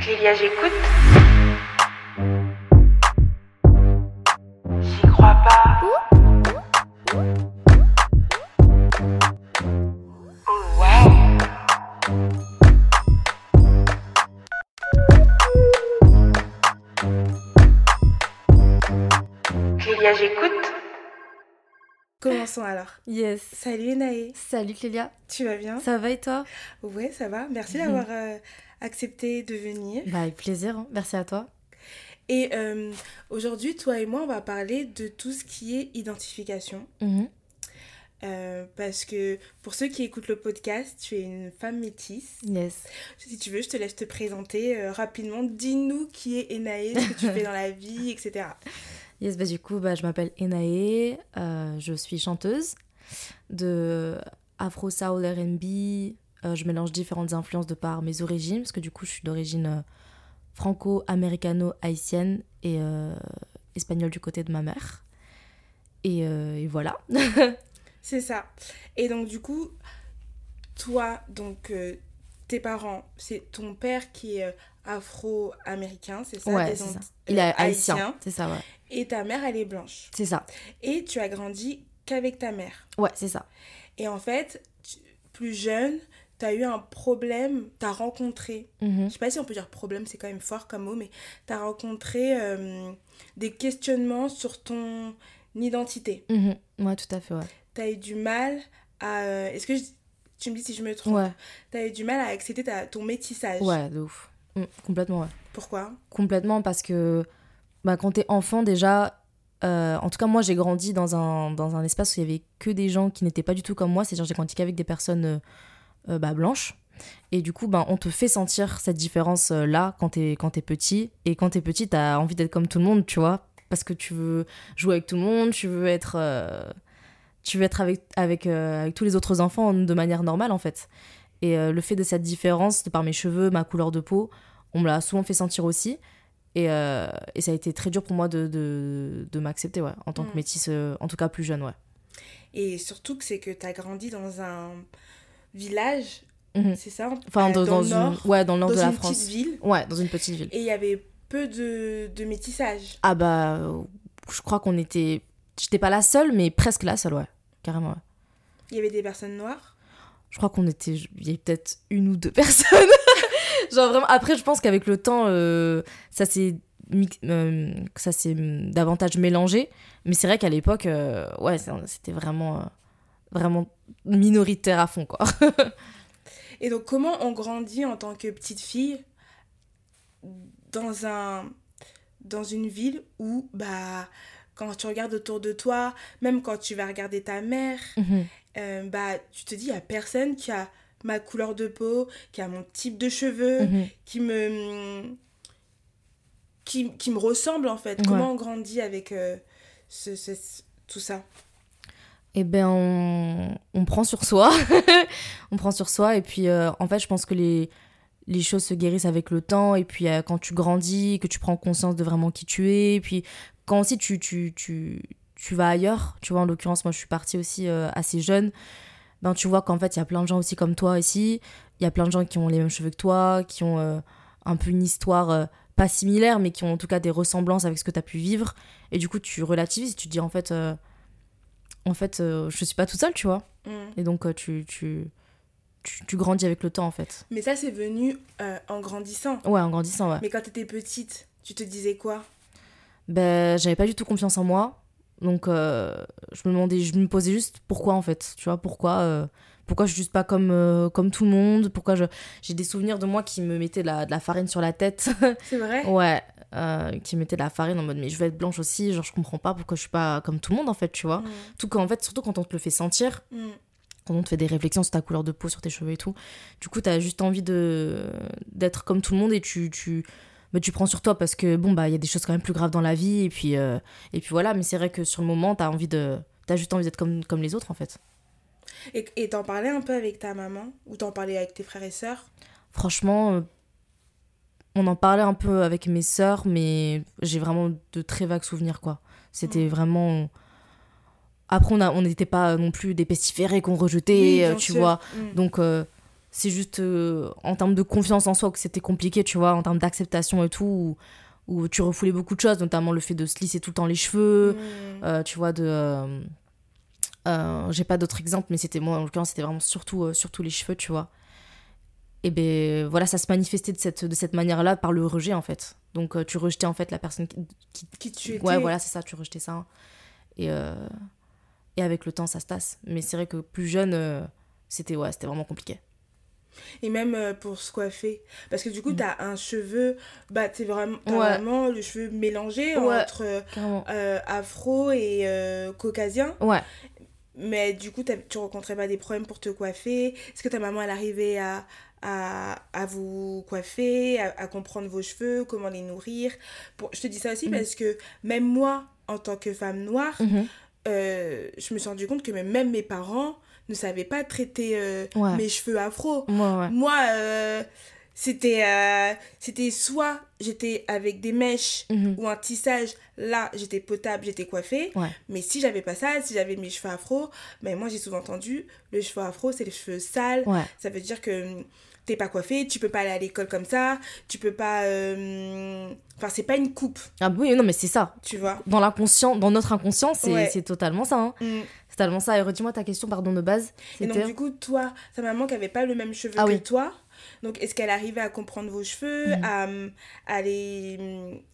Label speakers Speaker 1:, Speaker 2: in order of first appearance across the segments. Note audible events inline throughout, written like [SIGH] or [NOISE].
Speaker 1: Clélia, j'écoute.
Speaker 2: Yes.
Speaker 3: Salut Naé,
Speaker 2: Salut Clélia.
Speaker 3: tu vas bien?
Speaker 2: Ça va et toi?
Speaker 3: Ouais, ça va. Merci d'avoir euh, accepté de venir.
Speaker 2: Bah avec plaisir. hein. Merci à toi.
Speaker 3: Et euh, aujourd'hui, toi et moi, on va parler de tout ce qui est identification.
Speaker 2: Mhm.
Speaker 3: Euh, parce que pour ceux qui écoutent le podcast, tu es une femme métisse.
Speaker 2: Yes.
Speaker 3: Si tu veux, je te laisse te présenter euh, rapidement. Dis-nous qui est Enaé, ce que tu [LAUGHS] fais dans la vie, etc.
Speaker 2: Yes, bah du coup, bah, je m'appelle Enae. euh, je suis chanteuse de Afro Soul R&B. euh, je mélange différentes influences de par mes origines parce que du coup, je suis d'origine euh, franco-américano-haïtienne et euh, espagnole du côté de ma mère. Et, et voilà. [LAUGHS]
Speaker 3: C'est ça. Et donc, du coup, toi, donc, tes parents, c'est ton père qui est afro-américain, c'est ça
Speaker 2: ouais, ça. Il est
Speaker 3: euh,
Speaker 2: haïtien. C'est ça, ouais.
Speaker 3: Et ta mère, elle est blanche.
Speaker 2: C'est ça.
Speaker 3: Et tu as grandi qu'avec ta mère.
Speaker 2: Ouais, c'est ça.
Speaker 3: Et en fait, tu- plus jeune, tu as eu un problème, tu as rencontré,
Speaker 2: Mhm.
Speaker 3: je sais pas si on peut dire problème, c'est quand même fort comme mot, mais tu as rencontré euh, des questionnements sur ton identité.
Speaker 2: Mhm. Ouais, tout à fait, ouais.
Speaker 3: Tu as eu du mal à... euh, Est-ce que je- tu me dis si je me trompe?
Speaker 2: Ouais,
Speaker 3: Tu as eu du mal à accepter ta- ton métissage?
Speaker 2: ouais, de ouf. Mm, complètement, ouais.
Speaker 3: Pourquoi?
Speaker 2: Complètement parce que bah, quand t'es enfant, déjà, euh, en tout cas, moi, j'ai grandi dans un, dans un espace où il y avait que des gens qui n'étaient pas du tout comme moi. C'est-à-dire, j'ai grandi qu'avec des personnes euh, euh, bah, blanches. Et du coup, ben, on te fait sentir cette différence-là quand t'es quand t'es petit. Et quand t'es petit, t'as envie d'être comme tout le monde, tu vois. Parce que tu veux jouer avec tout le monde, tu veux être, tu veux être avec, avec, avec tous les autres enfants de manière normale, en fait. Et euh, le fait de cette différence, de par mes cheveux, ma couleur de peau, on me l'a souvent fait sentir aussi. Et, euh, et ça a été très dur pour moi de, de, de m'accepter, ouais, en tant
Speaker 3: Mm.
Speaker 2: que métisse, euh, en tout cas plus jeune, ouais.
Speaker 3: Et surtout que c'est que tu as grandi dans un village,
Speaker 2: Mhm.
Speaker 3: c'est ça?
Speaker 2: Enfin, dans,
Speaker 3: dans
Speaker 2: dans
Speaker 3: le
Speaker 2: une,
Speaker 3: nord,
Speaker 2: ouais, dans le nord
Speaker 3: Dans
Speaker 2: de la
Speaker 3: une
Speaker 2: France.
Speaker 3: petite ville?
Speaker 2: Ouais, dans une petite ville.
Speaker 3: Et il y avait peu de, de métissage?
Speaker 2: Ah bah, je crois qu'on était... J'étais pas la seule, mais presque la seule, ouais. Carrément, ouais.
Speaker 3: Il y avait des personnes noires?
Speaker 2: Je crois qu'on était... Il y avait peut-être une ou deux [LAUGHS] personnes. Genre vraiment... Après, je pense qu'avec le temps, euh, ça s'est... euh, ça s'est davantage mélangé. Mais c'est vrai qu'à l'époque, euh, ouais, c'était vraiment... vraiment minoritaire à fond, quoi. [LAUGHS]
Speaker 3: Et donc, comment on grandit en tant que petite fille dans, un, dans une ville où, bah, quand tu regardes autour de toi, même quand tu vas regarder ta mère, euh, bah, tu te dis, il n'y a personne qui a ma couleur de peau, qui a mon type de cheveux,
Speaker 2: Mhm.
Speaker 3: qui me qui, qui me ressemble en fait.
Speaker 2: Ouais.
Speaker 3: Comment on grandit avec euh, ce, ce- ce- tout ça?
Speaker 2: Eh ben, on, on prend sur soi. [LAUGHS] on prend sur soi. Et puis, euh, en fait, je pense que les, les choses se guérissent avec le temps. Et puis, euh, quand tu grandis, que tu prends conscience de vraiment qui tu es. Et puis, quand aussi tu, tu, tu, tu vas ailleurs, tu vois, en l'occurrence, moi, je suis partie aussi euh, assez jeune. Ben, tu vois qu'en fait, il y a plein de gens aussi comme toi ici. Il y a plein de gens qui ont les mêmes cheveux que toi, qui ont euh, un peu une histoire. euh, pas similaire, mais qui ont en tout cas des ressemblances avec ce que tu as pu vivre. Et du coup, tu relativises, tu te dis en fait, en fait, je suis pas toute seule, tu vois.
Speaker 3: Mm.
Speaker 2: Et donc, tu, tu, tu, tu grandis avec le temps, en fait.
Speaker 3: Mais ça, c'est venu en grandissant.
Speaker 2: Ouais, en grandissant, ouais.
Speaker 3: Mais quand tu étais petite, tu te disais quoi?
Speaker 2: Ben, j'avais pas du tout confiance en moi. Donc, euh, je me demandais, je me posais juste pourquoi, en fait. Tu vois, pourquoi euh, pourquoi je suis juste pas comme, euh, comme tout le monde Pourquoi je... j'ai des souvenirs de moi qui me mettaient de la, de la farine sur la tête [LAUGHS]
Speaker 3: C'est vrai?
Speaker 2: Ouais, qui mettaient de la farine en mode mais je veux être blanche aussi, genre je comprends pas pourquoi je suis pas comme tout le monde en fait, tu vois.
Speaker 3: Mm.
Speaker 2: Tout qu'en fait, surtout quand on te le fait sentir,
Speaker 3: Mm.
Speaker 2: quand on te fait des réflexions sur ta couleur de peau, sur tes cheveux et tout, du coup t'as juste envie de d'être comme tout le monde et tu tu mais tu prends sur toi parce que bon bah il y a des choses quand même plus graves dans la vie et puis euh, et puis voilà, mais c'est vrai que sur le moment t'as envie de t'as juste envie d'être comme comme les autres en fait.
Speaker 3: Et t'en parlais un peu avec ta maman Ou t'en parlais avec tes frères et sœurs?
Speaker 2: Franchement, euh, on en parlait un peu avec mes sœurs, mais j'ai vraiment de très vagues souvenirs, quoi. C'était vraiment... Après, on a- on n'était pas non plus des pestiférés qu'on rejetait,
Speaker 3: Oui,
Speaker 2: euh, tu
Speaker 3: sûr.
Speaker 2: vois.
Speaker 3: Mm.
Speaker 2: Donc, euh, c'est juste euh, en termes de confiance en soi que c'était compliqué, tu vois, en termes d'acceptation et tout, où, où tu refoulais beaucoup de choses, notamment le fait de se lisser tout le temps les cheveux,
Speaker 3: Mm.
Speaker 2: euh, tu vois, de. euh, J'ai pas d'autres exemples, mais c'était moi, en l'occurrence, c'était vraiment surtout, surtout les cheveux, tu vois. Et ben voilà, ça se manifestait de cette, de cette manière-là par le rejet, en fait. Donc tu rejetais, en fait, la personne qui. qui-
Speaker 3: Qui tu étais.
Speaker 2: Ouais, voilà, c'est ça, tu rejetais ça. Et, et avec le temps, ça se tasse. Mais c'est vrai que plus jeune, c'était ouais, c'était vraiment compliqué.
Speaker 3: Et même euh, pour se coiffer. Parce que du coup, t'as un cheveu, bah, t'es vraiment, t'as
Speaker 2: Mm. Ouais.
Speaker 3: vraiment le cheveu mélangé
Speaker 2: Ouais.
Speaker 3: entre euh, euh, afro et euh, caucasien.
Speaker 2: Ouais.
Speaker 3: Mais du coup, tu rencontrais pas des problèmes pour te coiffer Est-ce que ta maman, elle arrivait à, à, à vous coiffer, à, à comprendre vos cheveux, comment les nourrir? Pour... Je te dis ça aussi
Speaker 2: Mhm.
Speaker 3: parce que même moi, en tant que femme noire,
Speaker 2: Mhm.
Speaker 3: euh, je me suis rendu compte que même mes parents ne savaient pas traiter euh,
Speaker 2: Ouais.
Speaker 3: mes cheveux afro.
Speaker 2: Ouais, ouais.
Speaker 3: Moi, euh, c'était euh, c'était soit j'étais avec des mèches
Speaker 2: Mhm.
Speaker 3: ou un tissage, là j'étais potable, j'étais coiffée. Mais si j'avais pas ça, si j'avais mes cheveux afro, ben moi j'ai souvent entendu le cheveu afro c'est les cheveux sales. Ça veut dire que hum, t'es pas coiffée, tu peux pas aller à l'école comme ça, tu peux pas. euh, Enfin, c'est pas une coupe,
Speaker 2: Ah oui, non, mais c'est ça.
Speaker 3: tu vois?
Speaker 2: Dans l'inconscient, dans notre inconscient, c'est
Speaker 3: Ouais.
Speaker 2: c'est totalement ça. hein.
Speaker 3: Hum.
Speaker 2: C'est totalement ça. Et redis-moi ta question, pardon, de base.
Speaker 3: Et donc, du coup, toi, ta maman qui avait pas le même cheveu
Speaker 2: Ah
Speaker 3: que
Speaker 2: oui.
Speaker 3: toi, donc est-ce qu'elle arrivait à comprendre vos cheveux,
Speaker 2: Mhm.
Speaker 3: à, à, les,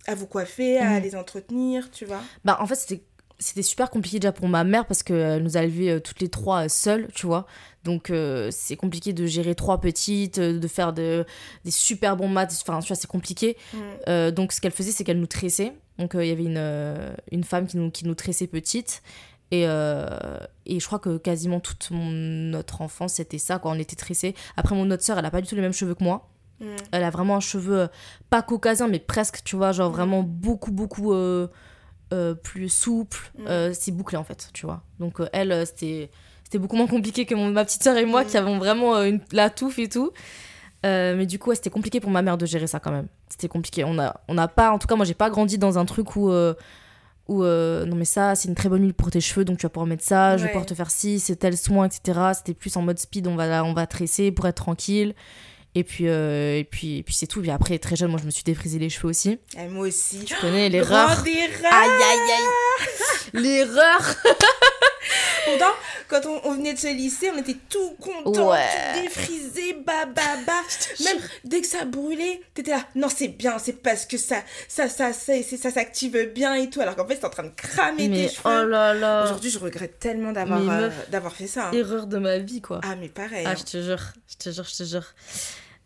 Speaker 3: à vous coiffer, à
Speaker 2: Mhm.
Speaker 3: les entretenir, tu vois?
Speaker 2: Bah, en fait, c'était c'était super compliqué déjà pour ma mère parce qu'elle nous a élevés euh, toutes les trois euh, seules, tu vois. Donc, euh, c'est compliqué de gérer trois petites, euh, de faire de, des super bons maths. Enfin, tu vois, c'est compliqué.
Speaker 3: Mhm.
Speaker 2: Euh, donc, ce qu'elle faisait, c'est qu'elle nous tressait. Donc, euh, il y avait une, euh, une femme qui nous, qui nous tressait petite. Et, euh, et je crois que quasiment toute mon, notre enfance, c'était ça, quoi. On était tressés. Après, mon autre sœur, elle a pas du tout les mêmes cheveux que moi.
Speaker 3: Mhm.
Speaker 2: Elle a vraiment un cheveu, euh, pas caucasien, mais presque, tu vois, genre
Speaker 3: Mhm.
Speaker 2: vraiment beaucoup, beaucoup euh, euh, plus souple. C'est bouclé, en fait, tu vois. Donc, elle, c'était c'était beaucoup moins compliqué que mon, ma petite sœur et moi qui avons vraiment une, la touffe et tout. Euh, mais du coup, ouais, c'était compliqué pour ma mère de gérer ça quand même. C'était compliqué. On a, on a pas, en tout cas, moi, j'ai pas grandi dans un truc où. euh, où euh, non mais ça c'est une très bonne huile pour tes cheveux donc tu vas pouvoir mettre ça je vais pouvoir te faire ci c'est tel soin etc c'était plus en mode speed on va on va tresser pour être tranquille. Et puis euh, et puis et puis c'est tout. Puis après très jeune moi je me suis défrisé les cheveux aussi.
Speaker 3: Et moi aussi.
Speaker 2: tu connais l'erreur. aïe aïe aïe. l'erreur [LAUGHS] [LAUGHS]
Speaker 3: Pourtant, quand on, on venait de se lisser, on était tout contents,
Speaker 2: Ouais.
Speaker 3: tout défrisés, bah bah bah. Même dès que ça brûlait, t'étais là, non c'est bien, c'est parce que ça ça ça ça, ça s'active bien et tout. Alors qu'en fait, c'est en train de cramer
Speaker 2: mais
Speaker 3: tes
Speaker 2: oh
Speaker 3: cheveux.
Speaker 2: là là
Speaker 3: Aujourd'hui, je regrette tellement d'avoir euh, d'avoir fait ça. hein.
Speaker 2: erreur de ma vie quoi
Speaker 3: Ah mais pareil.
Speaker 2: Ah,
Speaker 3: hein.
Speaker 2: je te jure, je te jure, je te jure.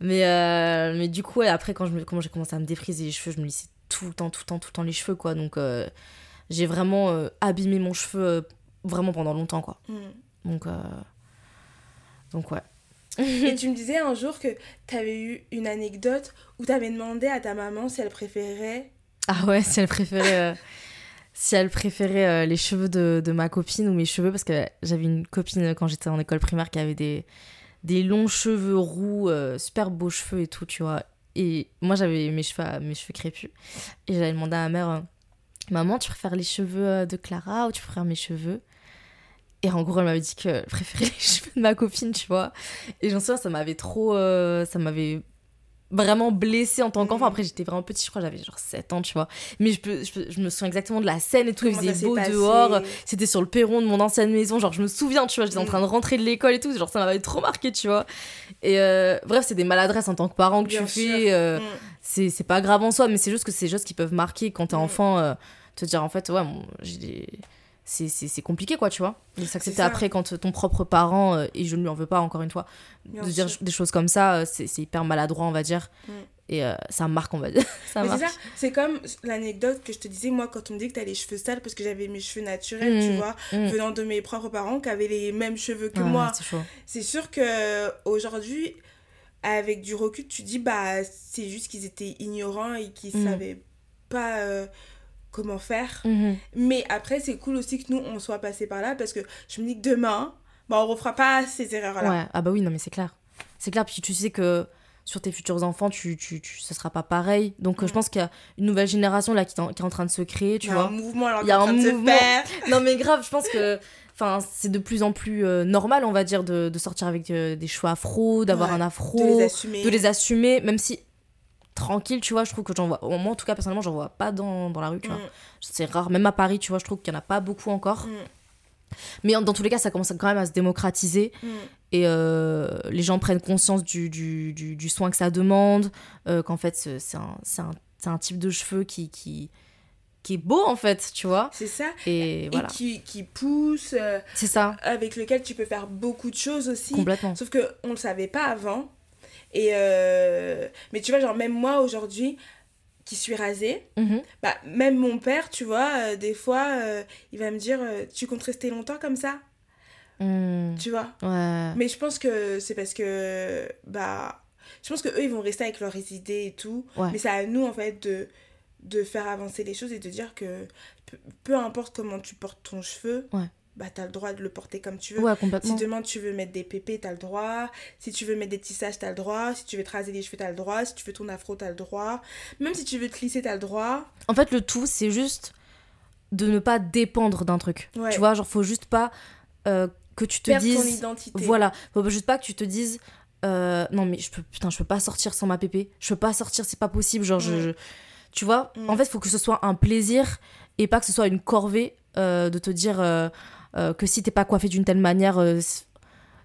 Speaker 2: Mais, euh, mais du coup, ouais, après, quand j'ai commencé à me défriser les cheveux, je me lissais tout le temps, tout le temps, tout le temps les cheveux, quoi. Donc, euh, j'ai vraiment abîmé mon cheveu vraiment pendant longtemps, quoi.
Speaker 3: Mm.
Speaker 2: Donc, euh, donc ouais.
Speaker 3: Et [LAUGHS] tu me disais un jour que t'avais eu une anecdote où t'avais demandé à ta maman si elle préférait.
Speaker 2: Ah ouais, si elle préférait, euh, si elle préférait euh, les cheveux de, de ma copine ou mes cheveux, parce que j'avais une copine quand j'étais en école primaire qui avait des, des longs cheveux roux, super beaux cheveux et tout, tu vois. Et moi, j'avais mes cheveux, mes cheveux crépus. Et j'avais demandé à ma mère, maman, tu préfères les cheveux de Clara ou tu préfères mes cheveux? Et en gros, elle m'avait dit qu'elle préférait [LAUGHS] les cheveux de ma copine, tu vois. Et j'en souviens, ça m'avait trop. euh, ça m'avait vraiment blessée en tant qu'enfant.
Speaker 3: Mhm.
Speaker 2: Après, j'étais vraiment petite, je crois, j'avais genre 7 ans, tu vois. Mais je, peux, je, peux- je me souviens exactement de la scène et tout.
Speaker 3: Comment
Speaker 2: il faisait beau dehors. C'était sur le perron de mon ancienne maison. Genre, je me souviens, tu vois, j'étais en
Speaker 3: Mhm.
Speaker 2: train de rentrer de l'école et tout. Genre, ça m'avait trop marqué, tu vois. Et euh, bref, c'est des maladresses en tant que parent que
Speaker 3: Bien
Speaker 2: tu
Speaker 3: sûr.
Speaker 2: fais. euh,
Speaker 3: Mm.
Speaker 2: c'est pas grave en soi, mais c'est juste que c'est des choses qui peuvent marquer quand t'es
Speaker 3: Mm.
Speaker 2: enfant. euh, te dire, en fait, ouais, bon, j'ai des- c'est- compliqué, quoi, tu vois. Et s'accepter après quand ton propre parent, euh, et je ne lui en veux pas, encore une fois,
Speaker 3: Bien
Speaker 2: de dire des choses comme ça, euh, c'est hyper maladroit, on va dire.
Speaker 3: Mm.
Speaker 2: Et euh, ça marque, on va dire. [LAUGHS]
Speaker 3: c'est comme l'anecdote que je te disais, moi, quand on me dit que t'as les cheveux sales parce que j'avais mes cheveux naturels, tu
Speaker 2: Mm,
Speaker 3: vois,
Speaker 2: mm.
Speaker 3: venant de mes propres parents qui avaient les mêmes cheveux que
Speaker 2: Ah,
Speaker 3: moi.
Speaker 2: c'est
Speaker 3: sûr que aujourd'hui, avec du recul, tu dis, bah, c'est juste qu'ils étaient ignorants et qu'ils savaient pas euh, comment faire.
Speaker 2: Mhm.
Speaker 3: Mais après, c'est cool aussi que nous, on soit passé par là parce que je me dis que demain, bah, on refera pas ces erreurs-là.
Speaker 2: Ouais, ah bah oui, non, mais c'est clair. C'est clair, puis tu sais que sur tes futurs enfants, tu, tu, tu, ça sera pas pareil. Donc, euh, je pense qu'il y a une nouvelle génération là qui, est en- qui est en train de se créer, tu
Speaker 3: Il y a
Speaker 2: vois.
Speaker 3: un mouvement alors
Speaker 2: Il y a
Speaker 3: en
Speaker 2: un
Speaker 3: train de se
Speaker 2: mouvement.
Speaker 3: faire. [LAUGHS]
Speaker 2: Non, mais grave, je pense que. Enfin, c'est de plus en plus euh, normal, on va dire, de, de sortir avec euh, des cheveux afro, d'avoir
Speaker 3: Ouais,
Speaker 2: un afro,
Speaker 3: De les assumer.
Speaker 2: de les assumer, même si tranquille, tu vois, je trouve que j'en vois, moi en tout cas personnellement, j'en vois pas dans, dans la rue, tu vois.
Speaker 3: Mm,
Speaker 2: C'est rare, même à Paris, tu vois, je trouve qu'il y en a pas beaucoup encore.
Speaker 3: mm,
Speaker 2: Mais dans tous les cas, ça commence quand même à se démocratiser
Speaker 3: mm.
Speaker 2: et euh, les gens prennent conscience du, du, du, du soin que ça demande, euh, qu'en fait, c'est un, un, un type de cheveux qui, qui, qui est beau, en fait, tu vois.
Speaker 3: C'est ça.
Speaker 2: Et voilà,
Speaker 3: Et qui, qui pousse, euh,
Speaker 2: c'est ça,
Speaker 3: avec lequel tu peux faire beaucoup de choses aussi.
Speaker 2: complètement.
Speaker 3: Sauf que on le savait pas avant. Et euh, mais tu vois, genre même moi aujourd'hui, qui suis rasée,
Speaker 2: Mhm.
Speaker 3: bah même mon père, tu vois, euh, des fois, euh, il va me dire, euh, tu comptes rester longtemps comme ça,
Speaker 2: Mm.
Speaker 3: tu vois?
Speaker 2: Ouais.
Speaker 3: Mais je pense que c'est parce que bah je pense que eux ils vont rester avec leurs idées et tout.
Speaker 2: Ouais.
Speaker 3: Mais c'est à nous en fait de de faire avancer les choses et de dire que peu, peu importe comment tu portes ton cheveu,
Speaker 2: Ouais.
Speaker 3: Bah t'as le droit de le porter comme tu veux.
Speaker 2: Ouais,
Speaker 3: Si
Speaker 2: complètement.
Speaker 3: demain tu veux mettre des pépés, t'as le droit. Si tu veux mettre des tissages, t'as le droit. Si tu veux te raser les cheveux, t'as le droit. Si tu veux ton afro, t'as le droit. Même si tu veux te lisser, t'as le droit.
Speaker 2: En fait, le tout, c'est juste de ne pas dépendre d'un truc.
Speaker 3: Ouais.
Speaker 2: Tu vois, genre, faut juste pas euh, que tu te
Speaker 3: Perdre ton
Speaker 2: dises.
Speaker 3: identité.
Speaker 2: Voilà, faut juste pas que tu te dises. euh, non, mais je peux, putain, je peux pas sortir sans ma pépé. Je peux pas sortir, c'est pas possible. Genre, je, je- tu vois,
Speaker 3: Mm.
Speaker 2: en fait, faut que ce soit un plaisir et pas que ce soit une corvée euh, de te dire euh, que si t'es pas coiffé d'une telle manière, euh,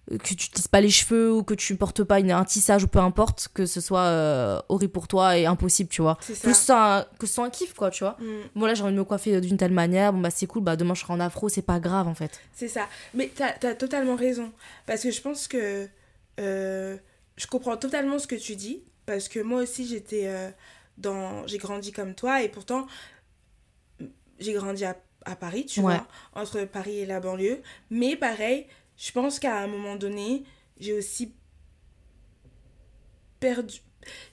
Speaker 2: que tu tisses pas les cheveux ou que tu portes pas une, un tissage ou peu importe, que ce soit euh, horrible pour toi et impossible, tu vois.
Speaker 3: Ça.
Speaker 2: Plus ça, que ce soit un kiff, quoi, tu vois.
Speaker 3: Mm.
Speaker 2: Bon, là, j'ai envie de me coiffer d'une telle manière. Bon, bah, c'est cool. Bah, demain, je serai en afro. C'est pas grave, en fait.
Speaker 3: C'est ça. Mais t'as as totalement raison. Parce que je pense que euh, je comprends totalement ce que tu dis. Parce que moi aussi, j'étais euh, dans. J'ai grandi comme toi. Et pourtant, j'ai grandi à, à Paris, tu
Speaker 2: Ouais.
Speaker 3: vois, entre Paris et la banlieue. Mais pareil, je pense qu'à un moment donné, j'ai aussi perdu.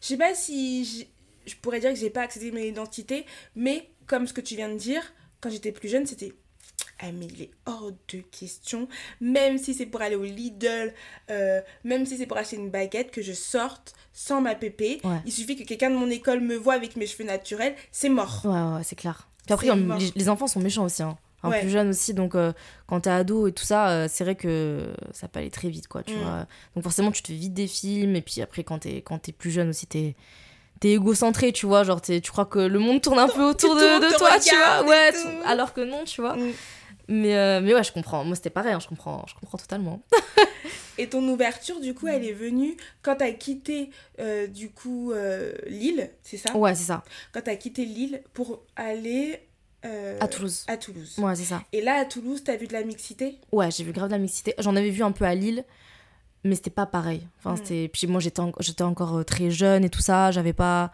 Speaker 3: Je sais pas si je pourrais dire que j'ai pas accédé à mon identité, mais comme ce que tu viens de dire, quand j'étais plus jeune, c'était ah mais il est hors de question, même si c'est pour aller au Lidl, euh, même si c'est pour acheter une baguette, que je sorte sans ma pépé.
Speaker 2: Ouais.
Speaker 3: Il suffit que quelqu'un de mon école me voit avec mes cheveux naturels, c'est mort.
Speaker 2: Ouais, ouais, c'est clair. Puis après, les, les enfants sont méchants aussi. Hein. Enfin,
Speaker 3: Ouais.
Speaker 2: plus jeunes aussi. Donc, euh, quand t'es ado et tout ça, euh, c'est vrai que ça peut aller très vite, quoi. Tu
Speaker 3: Mm.
Speaker 2: vois. Donc, forcément, tu te fais vite des films. Et puis après, quand t'es, quand t'es plus jeune aussi, t'es. T'es égocentré, tu vois, genre t'es- tu crois que le monde tourne un peu autour de, toi, tu vois, ouais, alors que non, tu vois.
Speaker 3: Mm.
Speaker 2: Mais, euh, mais ouais, je comprends, moi c'était pareil, hein, je comprends, je comprends totalement. [LAUGHS]
Speaker 3: Et ton ouverture, du coup, elle est venue quand t'as quitté, euh, du coup, euh, Lille, c'est ça?
Speaker 2: Ouais, c'est ça,
Speaker 3: Quand t'as quitté Lille pour aller... euh,
Speaker 2: à Toulouse.
Speaker 3: À Toulouse.
Speaker 2: Ouais, c'est ça.
Speaker 3: Et là, à Toulouse, t'as vu de la mixité?
Speaker 2: Ouais, j'ai vu grave de la mixité. J'en avais vu un peu à Lille, mais c'était pas pareil. Enfin,
Speaker 3: Mm.
Speaker 2: c'était... Puis moi, j'étais, en- j'étais encore euh, très jeune et tout ça. J'avais pas...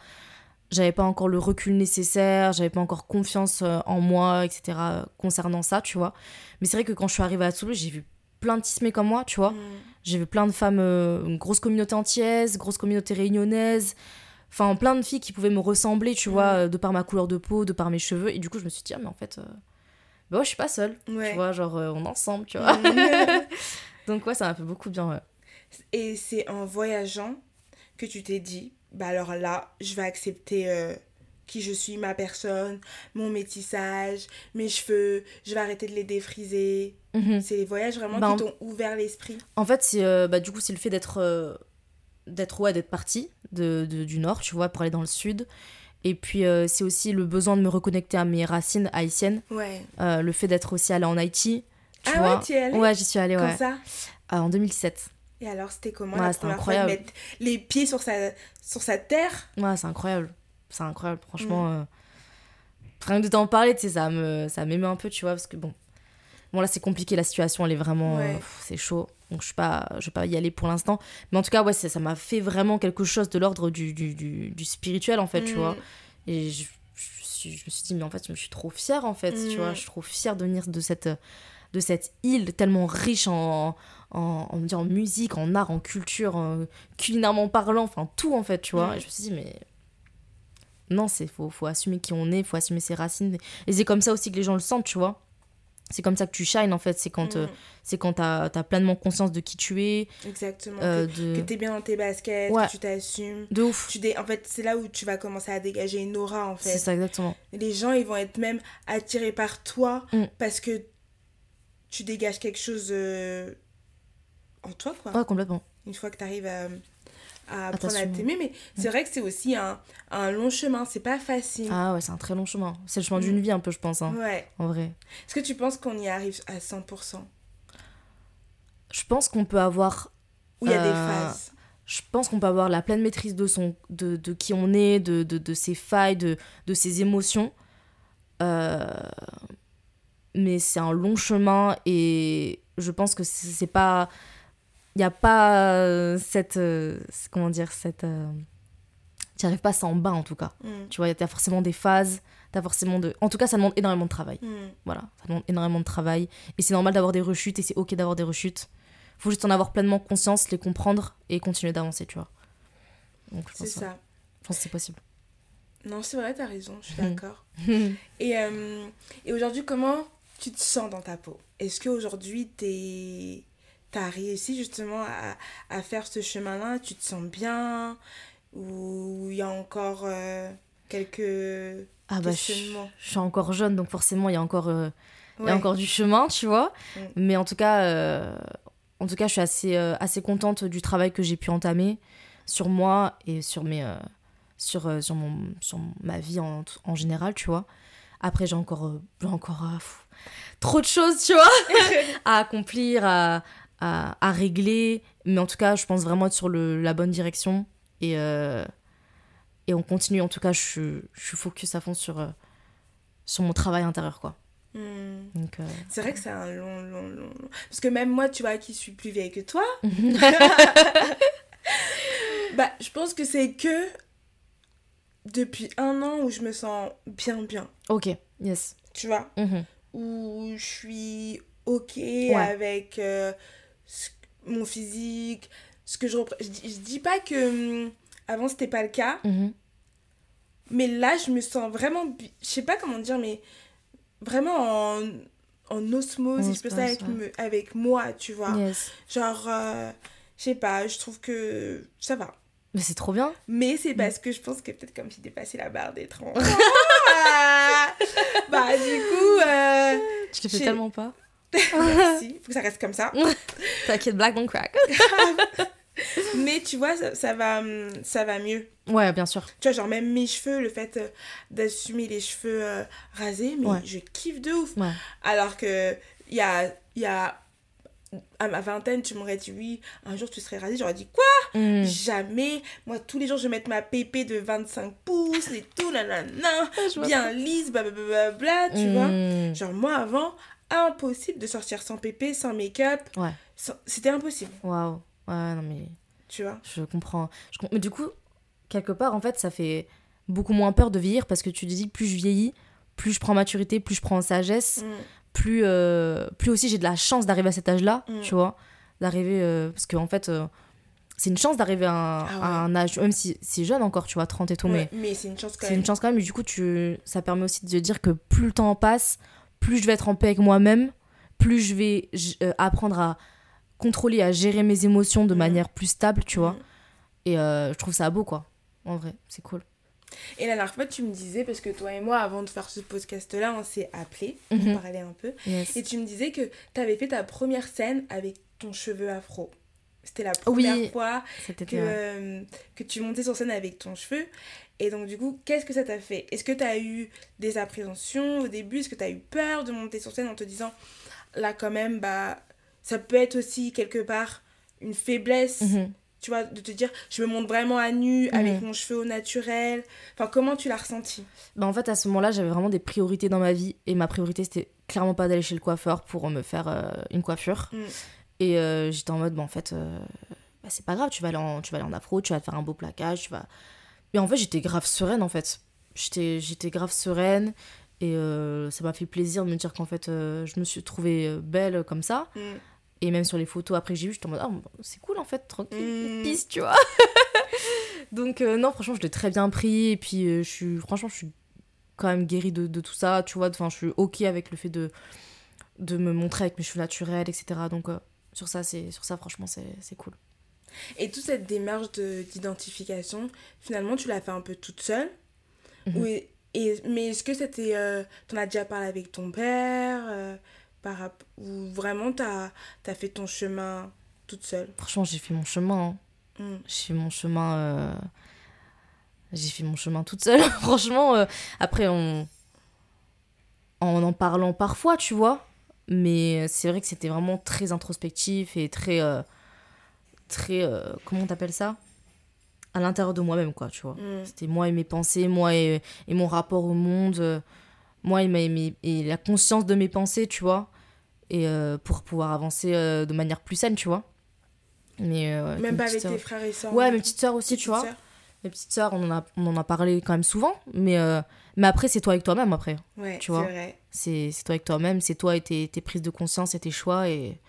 Speaker 2: j'avais pas encore le recul nécessaire. J'avais pas encore confiance en moi, etc. concernant ça, tu vois. Mais c'est vrai que quand je suis arrivée à Toulouse, j'ai vu plein de tismés comme moi, tu vois.
Speaker 3: Mm.
Speaker 2: J'ai vu plein de femmes, euh, une grosse communauté antillaise, grosse communauté réunionnaise. Enfin, plein de filles qui pouvaient me ressembler, tu vois, euh, de par ma couleur de peau, de par mes cheveux. Et du coup, je me suis dit, ah, mais en fait, euh, bah ouais, je suis pas seule.
Speaker 3: Ouais.
Speaker 2: Tu vois, genre, euh, on est ensemble, tu vois. [LAUGHS] Donc, ouais, ça m'a fait beaucoup bien, ouais.
Speaker 3: Et c'est en voyageant que tu t'es dit, bah alors là, je vais accepter euh, qui je suis, ma personne, mon métissage, mes cheveux, je vais arrêter de les défriser.
Speaker 2: Mhm.
Speaker 3: C'est les voyages vraiment
Speaker 2: Bah,
Speaker 3: qui t'ont ouvert l'esprit.
Speaker 2: En fait, c'est, euh, bah, du coup, c'est le fait d'être, euh, d'être, ouais, d'être partie de, de- du nord, tu vois, pour aller dans le sud. Et puis, euh, c'est aussi le besoin de me reconnecter à mes racines haïtiennes.
Speaker 3: Ouais.
Speaker 2: Euh, le fait d'être aussi allée en Haïti. Tu
Speaker 3: ah
Speaker 2: vois.
Speaker 3: ouais, tu es allée
Speaker 2: Ouais, j'y suis allée,
Speaker 3: Comme
Speaker 2: ouais.
Speaker 3: ça
Speaker 2: Euh, en 2017.
Speaker 3: Et alors, c'était comment
Speaker 2: Ouais,
Speaker 3: la première
Speaker 2: incroyable.
Speaker 3: fois de mettre les pieds sur sa, sur sa terre?
Speaker 2: Ouais, c'est incroyable. C'est incroyable,
Speaker 3: Mm.
Speaker 2: franchement. euh, Rien que de t'en parler, tu sais, ça me, ça m'émeut un peu, tu vois, parce que bon. Bon, là, c'est compliqué, la situation, elle est vraiment.
Speaker 3: Ouais.
Speaker 2: c'est chaud. Donc, je pas, je vais pas y aller pour l'instant. Mais en tout cas, ouais, ça m'a fait vraiment quelque chose de l'ordre du, du, du, du spirituel, en fait, tu
Speaker 3: Mm.
Speaker 2: vois. Et je, je, me suis dit, mais en fait, je suis trop fière, en fait, tu
Speaker 3: Mm.
Speaker 2: vois. Je suis trop fière de venir de cette, de cette île tellement riche en, en, en musique, en art, en culture, en- culinairement parlant, enfin tout, en fait, tu vois.
Speaker 3: Mm.
Speaker 2: Et je me suis dit, mais non, c'est faut, faut assumer qui on est, faut assumer ses racines. Et c'est comme ça aussi que les gens le sentent, tu vois. C'est comme ça que tu shines en fait. C'est quand, euh,
Speaker 3: Mm,
Speaker 2: c'est quand t'as as pleinement conscience de qui tu es.
Speaker 3: exactement.
Speaker 2: euh,
Speaker 3: que, que
Speaker 2: de...
Speaker 3: t'es bien dans tes baskets,
Speaker 2: Ouais.
Speaker 3: que tu t'assumes.
Speaker 2: de ouf.
Speaker 3: Tu dé... En fait, c'est là où tu vas commencer à dégager une aura, en
Speaker 2: C'est
Speaker 3: fait.
Speaker 2: ça, exactement.
Speaker 3: Les gens, ils vont être même attirés par toi
Speaker 2: Mm.
Speaker 3: parce que tu dégages quelque chose euh, en toi, quoi.
Speaker 2: Ouais, complètement.
Speaker 3: Une fois que tu arrives à, à apprendre à t'aimer. Mais c'est vrai que c'est aussi un, un long chemin, c'est pas facile.
Speaker 2: Ah ouais, c'est un très long chemin. C'est le chemin
Speaker 3: Mm.
Speaker 2: d'une vie un peu, je pense, hein,
Speaker 3: Ouais.
Speaker 2: en vrai.
Speaker 3: Est-ce que tu penses qu'on y arrive à 100%
Speaker 2: Je pense qu'on peut avoir
Speaker 3: Ou il y a des
Speaker 2: Euh,
Speaker 3: phases?
Speaker 2: je pense qu'on peut avoir la pleine maîtrise de, son, de, de qui on est, de, de, de ses failles, de, de ses émotions. Euh, mais c'est un long chemin et je pense que c'est pas. Il n'y a pas euh, cette. euh, comment dire Cette. Euh, tu arrives pas sans bas en tout cas.
Speaker 3: Mm.
Speaker 2: Tu vois, il y a forcément des phases. Forcément de. En tout cas, ça demande énormément de travail.
Speaker 3: Mm.
Speaker 2: Voilà, ça demande énormément de travail. Et c'est normal d'avoir des rechutes et c'est ok d'avoir des rechutes. Faut juste en avoir pleinement conscience, les comprendre et continuer d'avancer, tu vois. Donc je
Speaker 3: C'est
Speaker 2: pense,
Speaker 3: ça.
Speaker 2: je pense que c'est possible.
Speaker 3: Non, c'est vrai, t'as raison, je suis
Speaker 2: Mhm.
Speaker 3: d'accord. [LAUGHS] Et, et aujourd'hui, comment tu te sens dans ta peau? Est-ce qu'aujourd'hui, t'es... t'as réussi justement à, à faire ce chemin-là Tu te sens bien? Ou il y a encore euh, quelques
Speaker 2: ah bah, je, suis encore jeune, donc forcément, il y a encore, euh, y a encore du chemin, tu vois.
Speaker 3: Mm.
Speaker 2: Mais en tout cas, euh, en tout cas, je suis assez, assez contente du travail que j'ai pu entamer sur moi et sur mes, sur, sur, mon, sur ma vie en, en général, tu vois. Après, j'ai encore, encore pff, trop de choses, tu vois, [LAUGHS] à accomplir, à, à, à régler. Mais en tout cas, je pense vraiment être sur le, la bonne direction. Et, euh, et on continue. En tout cas, je, suis- je suis focus à fond sur, euh, sur mon travail intérieur, quoi. Donc, euh,
Speaker 3: C'est vrai que c'est un long, long, long, long. Parce que même moi, tu vois, qui suis plus vieille que toi, [LAUGHS] [LAUGHS] bah, je pense que c'est que depuis un an où je me sens bien, bien.
Speaker 2: ok, yes.
Speaker 3: Tu vois?
Speaker 2: Mhm.
Speaker 3: Où je suis OK avec euh, mon physique, ce que je représente. Je, dis- je dis pas que hum, avant c'était pas le cas,
Speaker 2: Mhm.
Speaker 3: mais là je me sens vraiment. Je sais pas comment dire, mais vraiment en, en osmose, si je peux ça, avec, me- avec moi, tu vois.
Speaker 2: Yes.
Speaker 3: Genre, euh, je sais pas, je trouve que ça va.
Speaker 2: Mais c'est trop bien.
Speaker 3: Mais c'est parce que je pense que peut-être comme j'ai dépassé la barre des 30 [LAUGHS] ans. bah, du coup, euh,
Speaker 2: Je te fais tellement pas. [LAUGHS]
Speaker 3: merci. Faut que ça reste comme ça. [LAUGHS]
Speaker 2: T'inquiète, black don't crack. [LAUGHS]
Speaker 3: Mais tu vois, ça, ça va, hum, ça va mieux.
Speaker 2: Ouais, bien sûr.
Speaker 3: Tu vois, genre même mes cheveux, le fait euh, d'assumer les cheveux euh, rasés, mais
Speaker 2: Ouais.
Speaker 3: je kiffe de ouf.
Speaker 2: Ouais.
Speaker 3: Alors que il y a, y a, à ma vingtaine, tu m'aurais dit oui, un jour tu serais rasée. J'aurais dit quoi?
Speaker 2: Mm.
Speaker 3: Jamais. Moi, tous les jours, je vais mettre ma pépé de 25 pouces et tout, nanana, bien lisse, blablabla, tu vois.
Speaker 2: Mm.
Speaker 3: Genre, moi, avant, impossible de sortir sans pépé, sans make-up.
Speaker 2: Ouais.
Speaker 3: Sans- C'était impossible,
Speaker 2: Waouh. Ouais, non, mais
Speaker 3: tu vois?
Speaker 2: je comprends. je Mais du coup, quelque part, en fait, ça fait beaucoup moins peur de vieillir parce que tu te dis, plus je vieillis, plus je prends maturité, plus je prends sagesse,
Speaker 3: Mm.
Speaker 2: plus, euh, plus aussi j'ai de la chance d'arriver à cet âge-là,
Speaker 3: Mm.
Speaker 2: tu vois? D'arriver. euh, parce qu'en fait, euh, c'est une chance d'arriver à, un-
Speaker 3: Ah ouais.
Speaker 2: à un âge, même si c'est jeune encore, tu vois, 30 et tout, mais.
Speaker 3: Ouais, mais c'est une chance quand
Speaker 2: C'est
Speaker 3: même.
Speaker 2: une chance quand même, et du coup, tu... ça permet aussi de dire que plus le temps passe, plus je vais être en paix avec moi-même, plus je vais euh, apprendre à contrôler, à gérer mes émotions de
Speaker 3: Mhm.
Speaker 2: manière plus stable, tu vois.
Speaker 3: Mm.
Speaker 2: Et euh, je trouve ça beau, quoi. En vrai, c'est cool.
Speaker 3: Et la dernière fois, tu me disais, parce que toi et moi, avant de faire ce podcast-là, on s'est appelés,
Speaker 2: Mhm.
Speaker 3: on parlait un peu.
Speaker 2: Yes.
Speaker 3: Et tu me disais que tu avais fait ta première scène avec ton cheveu afro. C'était la
Speaker 2: Oui.
Speaker 3: première fois que, euh, que tu montais sur scène avec ton cheveu. Et donc, du coup, qu'est-ce que ça t'a fait? Est-ce que tu as eu des appréhensions au début? Est-ce que tu as eu peur de monter sur scène en te disant, là, quand même, bah, ça peut être aussi quelque part une faiblesse
Speaker 2: Mhm.
Speaker 3: Tu vois, de te dire, je me montre vraiment à nu
Speaker 2: Mhm.
Speaker 3: avec mon cheveu au naturel? Enfin, comment tu l'as ressenti?
Speaker 2: Bah, en fait, à ce moment-là, j'avais vraiment des priorités dans ma vie. Et ma priorité, c'était clairement pas d'aller chez le coiffeur pour me faire euh, une coiffure.
Speaker 3: Mm.
Speaker 2: Et euh, j'étais en mode, bah, en fait, euh, bah, c'est pas grave, tu vas, aller en, tu vas aller en afro, tu vas te faire un beau plaquage, tu vas... Et en fait, j'étais grave sereine, en fait. J'étais j'étais grave sereine. Et euh, ça m'a fait plaisir de me dire qu'en fait, je me suis trouvée belle comme ça.
Speaker 3: Mm.
Speaker 2: Et même sur les photos après que j'ai vu, j'étais en mode, ah, c'est cool, en fait, tranquille,
Speaker 3: Mm.
Speaker 2: pisse, tu vois. [LAUGHS] Donc, non, franchement, je l'ai très bien pris. Et puis, je suis, franchement, je suis quand même guérie de, de tout ça, tu vois. Enfin, je suis OK avec le fait de, de me montrer avec mes cheveux naturels, etc. Donc, sur ça, c'est sur ça franchement, c'est cool.
Speaker 3: Et toute cette démarche de- d'identification, finalement, tu l'as fait un peu toute seule
Speaker 2: Mhm.
Speaker 3: Et, Mais est-ce que c'était... euh, T'en as déjà parlé avec ton père euh, par, Ou vraiment, t'as as fait ton chemin toute seule?
Speaker 2: Franchement, j'ai fait mon chemin. hein.
Speaker 3: Mm.
Speaker 2: J'ai fait mon chemin. euh, J'ai fait mon chemin toute seule. [LAUGHS] Franchement, euh, après, on... en en parlant parfois, tu vois. Mais c'est vrai que c'était vraiment très introspectif et très. euh, Très. euh, Comment t'appelles ça? À l'intérieur de moi-même, quoi, tu vois.
Speaker 3: Mm.
Speaker 2: C'était moi et mes pensées, moi et, et mon rapport au monde, euh, moi et, mes- et la conscience de mes pensées, tu vois. Et euh, pour pouvoir avancer euh, de manière plus saine, tu vois. Mais, euh,
Speaker 3: Même pas avec tes frères et sœurs
Speaker 2: Ouais,
Speaker 3: non
Speaker 2: mes petites sœurs aussi, tu vois. Mes petites sœurs, on en a, on en a parlé quand même souvent. Mais, euh, mais après, c'est toi avec toi-même, après.
Speaker 3: Ouais,
Speaker 2: Tu
Speaker 3: c'est
Speaker 2: vois.
Speaker 3: vrai.
Speaker 2: C'est toi avec toi-même, c'est toi et tes, tes prises de conscience et tes choix. Et,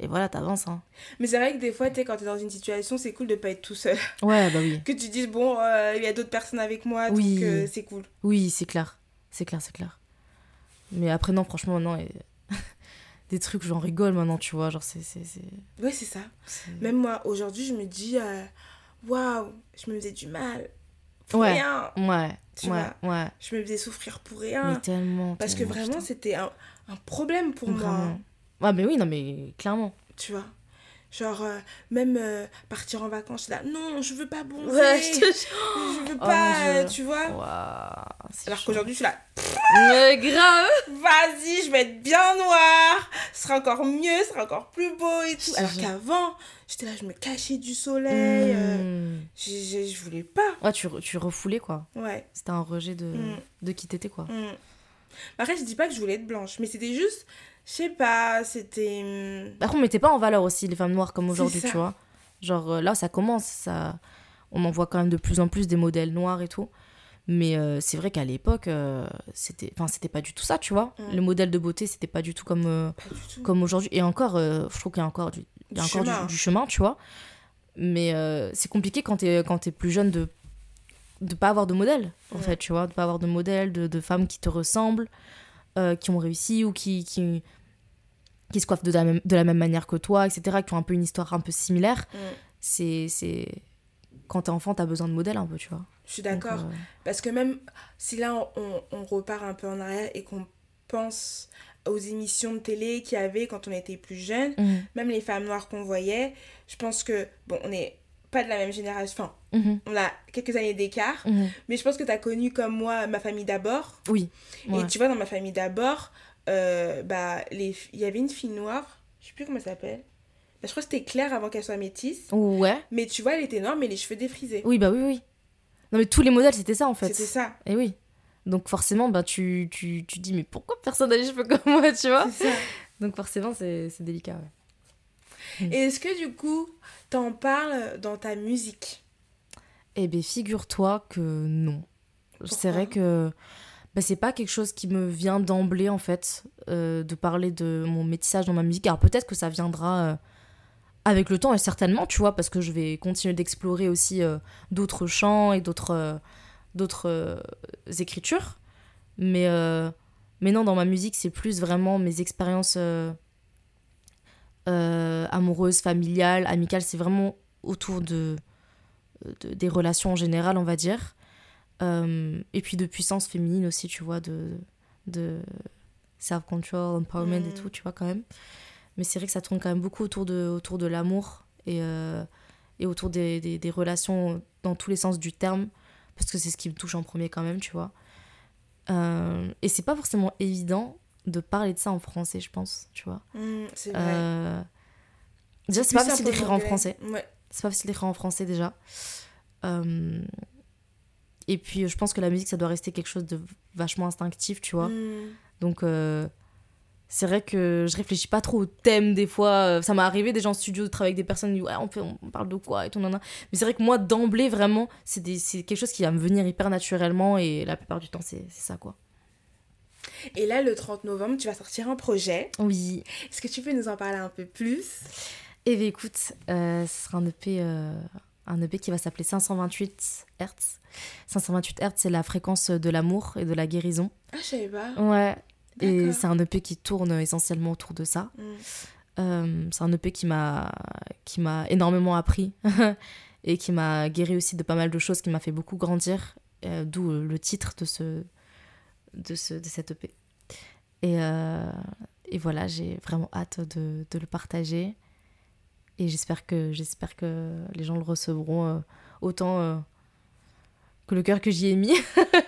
Speaker 2: et voilà, t'avances. Hein.
Speaker 3: Mais c'est vrai que des fois, tu quand t'es dans une situation, c'est cool de pas être tout seul.
Speaker 2: Ouais, bah oui. [LAUGHS]
Speaker 3: que tu dises, bon, euh, il y a d'autres personnes avec moi,
Speaker 2: Oui.
Speaker 3: donc euh, c'est cool.
Speaker 2: Oui, c'est clair. C'est clair, c'est clair. Mais après, non, franchement, non. et- [LAUGHS] Des trucs, j'en rigole maintenant, tu vois. Genre, c'est.
Speaker 3: Ouais, c'est ça. Même moi, aujourd'hui, je me dis, euh, waouh, je me faisais du mal. Pour
Speaker 2: Ouais.
Speaker 3: rien.
Speaker 2: Ouais,
Speaker 3: Tu
Speaker 2: ouais,
Speaker 3: vois.
Speaker 2: ouais.
Speaker 3: Je me faisais souffrir pour
Speaker 2: Mais
Speaker 3: rien.
Speaker 2: tellement.
Speaker 3: Parce que vraiment, c'était un, un problème pour moi.
Speaker 2: Ouais, mais oui, non, mais clairement.
Speaker 3: Tu vois. Genre, euh, même euh, partir en vacances, je là, non, je veux pas bronzer.
Speaker 2: Ouais, je te
Speaker 3: je veux
Speaker 2: Oh,
Speaker 3: pas, euh, tu vois. Alors qu'aujourd'hui, je suis là,
Speaker 2: grave
Speaker 3: vas-y, je vais être bien noire, ce sera encore mieux, ce sera encore plus beau et tout.
Speaker 2: Je
Speaker 3: Alors qu'avant, j'étais là, je me cachais du soleil, euh,
Speaker 2: Mmh.
Speaker 3: j'ai- j'ai- je voulais pas.
Speaker 2: Ouais, tu, tu refoulais, quoi.
Speaker 3: Ouais.
Speaker 2: C'était un rejet de,
Speaker 3: Mm.
Speaker 2: de qui t'étais, quoi.
Speaker 3: mm. Après, je dis pas que je voulais être blanche, mais c'était juste, je sais pas, c'était. hum,
Speaker 2: Par contre, on mettait pas en valeur aussi les femmes noires comme aujourd'hui, tu vois. Genre euh, là, ça commence, ça... on en voit quand même de plus en plus des modèles noirs et tout. Mais euh, c'est vrai qu'à l'époque, euh, c'était enfin, c'était pas du tout ça, tu vois. Le modèle de beauté, c'était pas du tout comme, euh,
Speaker 3: Pas du tout.
Speaker 2: comme aujourd'hui. Et encore, je trouve qu'il y a encore du, il y a
Speaker 3: Du
Speaker 2: encore
Speaker 3: chemin.
Speaker 2: Du, chemin, tu vois. Mais c'est compliqué quand t'es quand t'es plus jeune de de pas avoir de modèle, en fait, tu vois. De pas avoir de modèle, de, de femmes qui te ressemblent, qui ont réussi ou qui... qui qui se coiffent de la, même, de la même manière que toi, etc., qui ont un peu une histoire un peu similaire,
Speaker 3: Mm.
Speaker 2: c'est c'est quand t'es enfant t'as besoin de modèles un peu tu vois
Speaker 3: Je suis d'accord.
Speaker 2: euh,
Speaker 3: Parce que même si là, on, on repart un peu en arrière et qu'on pense aux émissions de télé qu'il y avait quand on était plus jeune,
Speaker 2: mhm,
Speaker 3: même les femmes noires qu'on voyait, je pense que, bon, on n'est pas de la même génération, enfin,
Speaker 2: mhm,
Speaker 3: on a quelques années d'écart,
Speaker 2: mhm.
Speaker 3: mais je pense que tu as connu comme moi ma famille d'abord.
Speaker 2: oui ouais.
Speaker 3: Et tu vois, dans ma famille d'abord, euh, bah, les... il y avait une fille noire, je sais plus comment elle s'appelle. Bah, je crois que c'était Claire avant qu'elle soit métisse.
Speaker 2: ouais
Speaker 3: Mais tu vois, elle était noire, mais les cheveux défrisés.
Speaker 2: oui bah oui oui non mais tous les modèles c'était ça en fait
Speaker 3: C'était ça.
Speaker 2: et oui donc forcément bah tu, tu, tu dis mais pourquoi personne n'a les cheveux comme moi tu vois?
Speaker 3: Ça.
Speaker 2: donc forcément c'est c'est délicat ouais.
Speaker 3: Et est-ce que du coup, t'en parles dans ta musique?
Speaker 2: Eh bien, figure-toi que non. C'est vrai que bah, c'est pas quelque chose qui me vient d'emblée, en fait, euh, de parler de mon métissage dans ma musique. Alors peut-être que ça viendra euh, avec le temps, et certainement, tu vois, parce que je vais continuer d'explorer aussi euh, d'autres chants et d'autres d'autres écritures. Mais, mais non, dans ma musique, c'est plus vraiment mes expériences amoureuses, familiales, amicales. C'est vraiment autour de- des relations en général, on va dire. Euh, et puis de puissance féminine aussi, tu vois, de, de self-control, empowerment et
Speaker 3: Mm.
Speaker 2: tout, tu vois, quand même. Mais c'est vrai que ça tourne quand même beaucoup autour de, autour de l'amour et, euh, et autour des, des, des relations dans tous les sens du terme, parce que c'est ce qui me touche en premier quand même, tu vois. Euh, et c'est pas forcément évident de parler de ça en français, je pense, tu vois.
Speaker 3: Hmm, C'est vrai.
Speaker 2: Euh, Déjà, c'est pas facile d'écrire en français.
Speaker 3: Ouais.
Speaker 2: C'est pas facile d'écrire en français déjà. Euh, Et puis je pense que la musique, ça doit rester quelque chose de vachement instinctif, tu vois.
Speaker 3: Hmm.
Speaker 2: Donc euh, c'est vrai que je réfléchis pas trop au thème des fois. Euh, Ça m'est arrivé déjà en studio de travailler avec des personnes qui disent ouais, on, parle de quoi et tout. nana. Mais c'est vrai que moi, d'emblée, vraiment, c'est quelque chose qui va me venir hyper naturellement et la plupart du temps, c'est ça quoi.
Speaker 3: Et là, le 30 novembre, tu vas sortir un projet.
Speaker 2: Oui.
Speaker 3: Est-ce que tu peux nous en parler un peu plus?
Speaker 2: Et bien écoute, euh, ce sera un EP, euh, un EP qui va s'appeler 528 Hz. 528 Hz, c'est la fréquence de l'amour et de la guérison.
Speaker 3: Ah, je savais pas.
Speaker 2: Ouais. Et c'est un EP qui tourne essentiellement autour de ça.
Speaker 3: Mm.
Speaker 2: Euh, c'est un EP qui m'a qui m'a énormément appris [LAUGHS] et qui m'a guéri aussi de pas mal de choses, qui m'a fait beaucoup grandir, euh, d'où euh, le titre de ce de ce de cet EP. Et, euh, et voilà, j'ai vraiment hâte de, de le partager et j'espère que j'espère que les gens le recevront autant que le cœur que j'y ai mis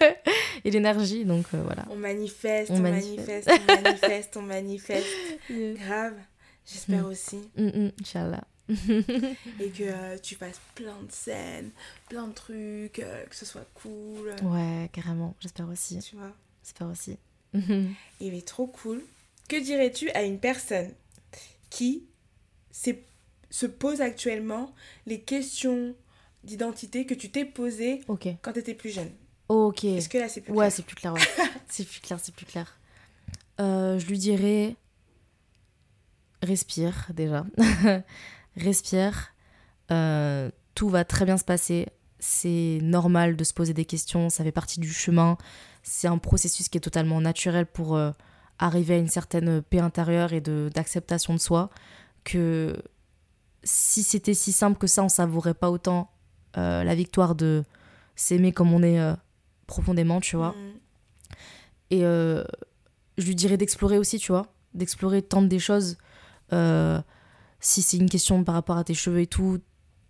Speaker 2: [LAUGHS] et l'énergie. Donc euh, voilà.
Speaker 3: On manifeste,
Speaker 2: On
Speaker 3: on,
Speaker 2: manifeste.
Speaker 3: manifeste, on manifeste, on manifeste. [LAUGHS] Grave. J'espère aussi.
Speaker 2: Mm, mm, Inch'Allah. [LAUGHS]
Speaker 3: Et que euh, tu fasses plein de scènes, plein de trucs, euh, que ce soit cool.
Speaker 2: Ouais, carrément. J'espère aussi.
Speaker 3: Tu vois.
Speaker 2: J'espère aussi.
Speaker 3: Et mais trop cool. Que dirais-tu à une personne qui se pose actuellement les questions d'identité que tu t'es posées
Speaker 2: ok.
Speaker 3: quand tu étais plus jeune
Speaker 2: Ok.
Speaker 3: Est-ce que là c'est plus
Speaker 2: Ouais,
Speaker 3: clair
Speaker 2: c'est plus clair. ouais. [LAUGHS] c'est plus clair, c'est plus clair. Euh, je lui dirais. Respire, déjà. [LAUGHS] Respire. Euh, tout va très bien se passer. C'est normal de se poser des questions. Ça fait partie du chemin. C'est un processus qui est totalement naturel pour euh, arriver à une certaine paix intérieure et de- d'acceptation de, soi. Que si c'était si simple que ça, on savourait pas autant euh, la victoire de s'aimer comme on est euh, profondément, tu vois.
Speaker 3: Mm.
Speaker 2: Et euh, je lui dirais d'explorer aussi, tu vois. D'explorer, tente des choses. Si c'est une question par rapport à tes cheveux et tout,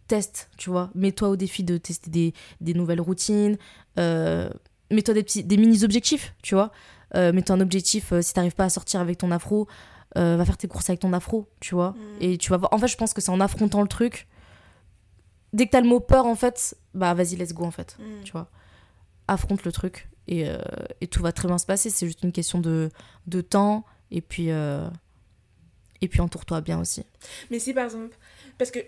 Speaker 2: teste, tu vois. Mets-toi au défi de tester des, des nouvelles routines. Mets-toi des, petits, des mini-objectifs, tu vois. Mets-toi un objectif, si t'arrives pas à sortir avec ton afro, va faire tes courses avec ton afro, tu vois.
Speaker 3: Mm.
Speaker 2: Et tu vas voir. En fait, je pense que c'est en affrontant le truc. Dès que t'as le mot peur, en fait, bah vas-y, let's go, en fait
Speaker 3: Mm.
Speaker 2: tu vois. Affronte le truc et, euh, et tout va très bien se passer. C'est juste une question de, de temps et puis, euh, et puis entoure-toi bien aussi.
Speaker 3: Mais si par exemple, parce que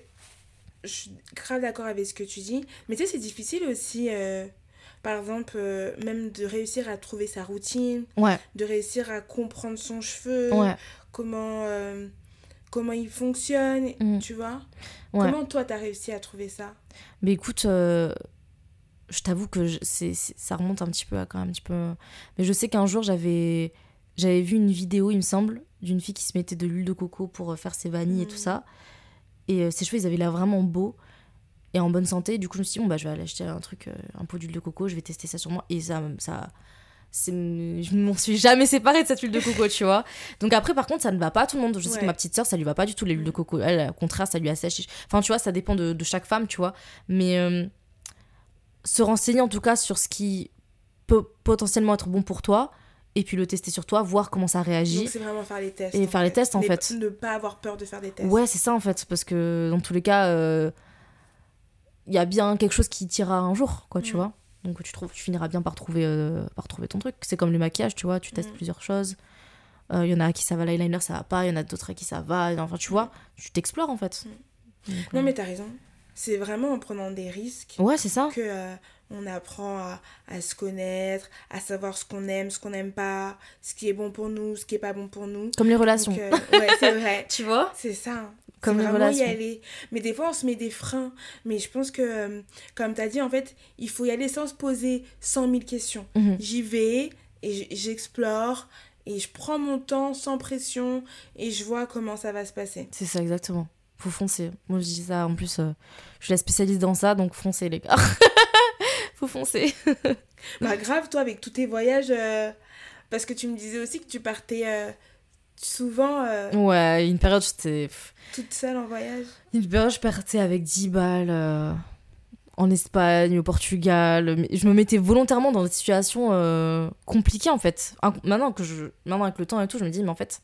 Speaker 3: je suis grave d'accord avec ce que tu dis, mais tu sais, c'est difficile aussi, euh, par exemple, même de réussir à trouver sa routine,
Speaker 2: Ouais,
Speaker 3: de réussir à comprendre son cheveu,
Speaker 2: ouais,
Speaker 3: comment, comment il fonctionne,
Speaker 2: Mm.
Speaker 3: tu vois.
Speaker 2: Ouais.
Speaker 3: Comment toi, t'as réussi à trouver ça?
Speaker 2: Mais écoute, euh, je t'avoue que je- c'est, c'est- ça remonte un petit peu à quand même un petit peu. Mais je sais qu'un jour j'avais j'avais vu une vidéo, il me semble, d'une fille qui se mettait de l'huile de coco pour euh, faire ses vanilles et tout
Speaker 3: Mhm.
Speaker 2: ça. Et euh, ses cheveux, ils avaient l'air vraiment beaux et en bonne santé. Du coup, je me suis dit, bon, bah, je vais aller acheter un truc, un pot d'huile de coco, je vais tester ça sur moi. Et ça, je m'en suis jamais séparée de cette huile de coco, tu vois. Donc après, par contre, ça ne va pas à tout le monde. Je sais
Speaker 3: Ouais.
Speaker 2: que ma petite sœur, ça lui va pas du tout l'huile de
Speaker 3: Mm.
Speaker 2: coco. Elle, au contraire, ça lui assèche. Enfin, tu vois, ça dépend de, de chaque femme, tu vois. Mais euh, se renseigner en tout cas sur ce qui peut potentiellement être bon pour toi et puis le tester sur toi, voir comment ça réagit.
Speaker 3: C'est vraiment faire les tests.
Speaker 2: Et faire les tests, en
Speaker 3: Mais
Speaker 2: fait.
Speaker 3: Ne pas avoir peur de faire des tests.
Speaker 2: Ouais, c'est ça en fait, parce que dans tous les cas, euh, il y a bien quelque chose qui t'ira un jour, quoi, tu
Speaker 3: Mm.
Speaker 2: vois. Donc tu, trouves, tu finiras bien par trouver, euh, par trouver ton truc. C'est comme le maquillage, tu vois, tu testes
Speaker 3: Mm.
Speaker 2: plusieurs choses. Euh, Il y en a à qui ça va l'eyeliner, ça va pas, il y en a d'autres à qui ça va. Enfin, tu vois, tu t'explores en fait. Donc,
Speaker 3: Non
Speaker 2: euh,
Speaker 3: mais t'as raison. C'est vraiment en prenant des risques
Speaker 2: Ouais, c'est ça.
Speaker 3: que euh, on apprend à, à se connaître, à savoir ce qu'on aime, ce qu'on n'aime pas, ce qui est bon pour nous, ce qui est pas bon pour nous.
Speaker 2: Comme les relations.
Speaker 3: Donc, euh, ouais, c'est [LAUGHS] vrai.
Speaker 2: Tu vois?
Speaker 3: C'est ça. hein.
Speaker 2: Comme les
Speaker 3: vraiment
Speaker 2: relations.
Speaker 3: y aller. Mais des fois, on se met des freins. Mais je pense que, euh, comme tu as dit, en fait, il faut y aller sans se poser 100 000 questions.
Speaker 2: Mhm.
Speaker 3: J'y vais et j'explore et je prends mon temps sans pression et je vois comment ça va se passer.
Speaker 2: C'est ça, exactement. Faut foncer. Moi, je dis ça. En plus, euh, je suis la spécialiste dans ça, donc foncez, les gars. [LAUGHS] Faut foncer.
Speaker 3: Bah, grave, toi, avec tous tes voyages, euh, parce que tu me disais aussi que tu partais euh, souvent
Speaker 2: Ouais, une période, j'étais.
Speaker 3: toute seule en voyage.
Speaker 2: Une période, je partais avec 10 balles en Espagne, au Portugal. Je me mettais volontairement dans des situations compliquées, en fait. Maintenant, que je, maintenant, avec le temps et tout, je me dis, mais en fait,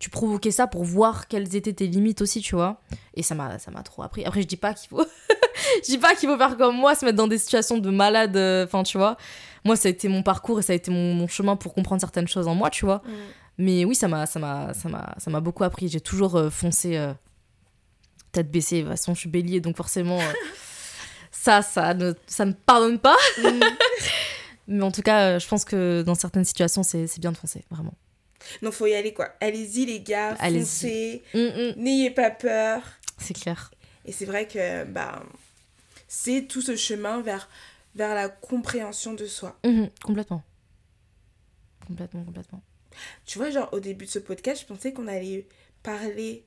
Speaker 2: tu provoquais ça pour voir quelles étaient tes limites aussi, tu vois. Et ça m'a ça m'a trop appris. Après, je dis pas qu'il faut. [LAUGHS] je dis pas qu'il faut faire comme moi, se mettre dans des situations de malade. euh, Enfin, tu vois. Moi, ça a été mon parcours et ça a été mon, mon chemin pour comprendre certaines choses en moi, tu vois.
Speaker 3: Mm.
Speaker 2: Mais oui, ça m'a, ça m'a, ça m'a, ça m'a beaucoup appris. J'ai toujours euh, foncé euh, tête baissée. De toute façon, je suis bélier, donc forcément, [LAUGHS] ça, ça ne, ça ne pardonne pas.
Speaker 3: Mm. [LAUGHS]
Speaker 2: Mais en tout cas, je pense que dans certaines situations, c'est, c'est bien de foncer, vraiment.
Speaker 3: Donc, faut y aller, quoi. Allez-y, les gars,
Speaker 2: Allez-y.
Speaker 3: foncez.
Speaker 2: Hum, hum,
Speaker 3: N'ayez pas peur.
Speaker 2: c'est clair.
Speaker 3: Et c'est vrai que bah, c'est tout ce chemin vers, vers la compréhension de soi.
Speaker 2: Hum, complètement. Complètement, complètement.
Speaker 3: Tu vois, genre, au début de ce podcast, je pensais qu'on allait parler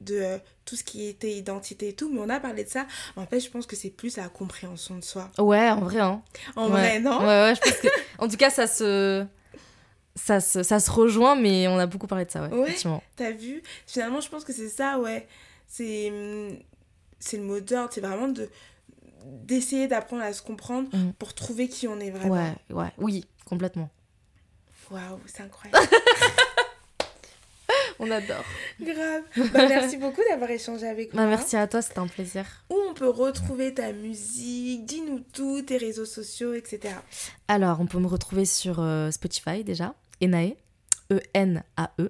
Speaker 3: de euh, tout ce qui était identité et tout, mais on a parlé de ça. En fait, je pense que c'est plus la compréhension de soi.
Speaker 2: Ouais, en vrai, hein.
Speaker 3: En
Speaker 2: Ouais.
Speaker 3: vrai, non
Speaker 2: Ouais, ouais, je pense que. En tout cas, ça se. Ça se, ça se rejoint, mais on a beaucoup parlé de ça, ouais,
Speaker 3: Ouais. T'as vu? Finalement, je pense que c'est ça, ouais. C'est hum, c'est le mot d'ordre, c'est vraiment de d'essayer d'apprendre à se comprendre
Speaker 2: Mm.
Speaker 3: pour trouver qui on est vraiment.
Speaker 2: Ouais, ouais, oui, complètement.
Speaker 3: Waouh, c'est incroyable. [LAUGHS]
Speaker 2: On adore.
Speaker 3: Grave. Bah, merci beaucoup d'avoir échangé avec
Speaker 2: Bah,
Speaker 3: moi.
Speaker 2: merci à toi, c'était un plaisir.
Speaker 3: Où on peut retrouver ta musique? Dis-nous tout, tes réseaux sociaux, etc.
Speaker 2: Alors, on peut me retrouver sur euh, Spotify déjà, Enae, E-N-A-E.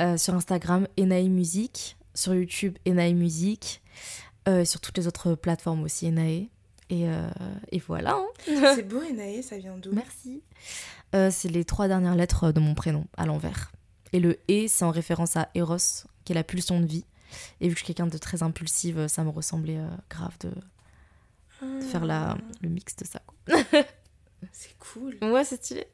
Speaker 2: Euh, sur Instagram, Enae Musique. Sur YouTube, Enae Musique. Euh, sur toutes les autres plateformes aussi, Enae. Et, euh, et voilà. hein. [LAUGHS]
Speaker 3: c'est beau, Enae, ça vient d'où?
Speaker 2: Merci. Euh, c'est les trois dernières lettres de mon prénom, à l'envers. Et le E, c'est en référence à Eros, qui est la pulsion de vie. Et vu que je suis quelqu'un de très impulsive, ça me ressemblait euh, grave de, de faire la, le mix de ça. quoi. [LAUGHS]
Speaker 3: C'est cool.
Speaker 2: Ouais, c'est stylé.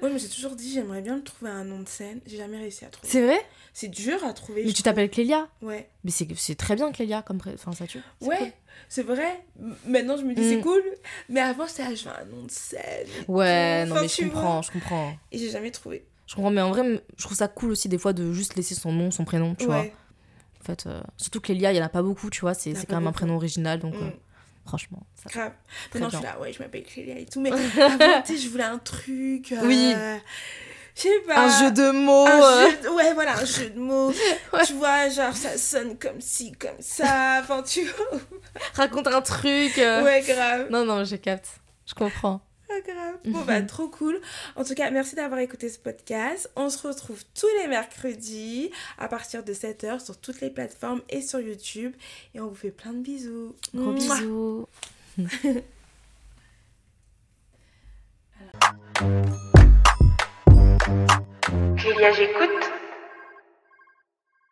Speaker 3: Moi, mais j'ai toujours dit, j'aimerais bien trouver un nom de scène. J'ai jamais réussi à trouver.
Speaker 2: C'est vrai?
Speaker 3: C'est dur à trouver.
Speaker 2: Mais tu t'appelles Clélia
Speaker 3: Ouais.
Speaker 2: Mais c'est c'est très bien Clélia comme pré... enfin ça tue. C'est
Speaker 3: Ouais,
Speaker 2: cool.
Speaker 3: c'est vrai. Maintenant, je me dis,
Speaker 2: Mm.
Speaker 3: c'est cool. Mais avant, c'était, ah, je veux un nom de scène.
Speaker 2: Ouais, non mais je comprends,
Speaker 3: vois.
Speaker 2: je comprends.
Speaker 3: Et j'ai jamais trouvé.
Speaker 2: Je comprends mais en vrai je trouve ça cool aussi des fois de juste laisser son nom, son prénom, tu vois.
Speaker 3: ouais.
Speaker 2: En fait euh, surtout Clélia, il y en a pas beaucoup, tu vois, c'est quand même un prénom original donc
Speaker 3: Mm.
Speaker 2: euh, franchement, ça
Speaker 3: Grave. Maintenant, je suis là, ouais, je m'appelle Clélia et tout. Mais [LAUGHS] avant, tu sais, je voulais un truc. euh,
Speaker 2: Oui.
Speaker 3: Je sais pas.
Speaker 2: un jeu de mots.
Speaker 3: Un
Speaker 2: euh,
Speaker 3: jeu de- Ouais, voilà, un jeu de mots. [LAUGHS]
Speaker 2: Ouais.
Speaker 3: Tu vois, genre, ça sonne comme ci, comme ça. Enfin, tu
Speaker 2: raconte un truc. euh.
Speaker 3: Ouais, grave.
Speaker 2: Non non, je capte. Je comprends.
Speaker 3: Grave. [LAUGHS] Bon, bah, trop cool. En tout cas, merci d'avoir écouté ce podcast. On se retrouve tous les mercredis à partir de 7h sur toutes les plateformes et sur YouTube. Et on vous fait plein de bisous.
Speaker 2: Gros
Speaker 3: Mouah.
Speaker 2: bisous. [LAUGHS]
Speaker 1: Julia, j'écoute.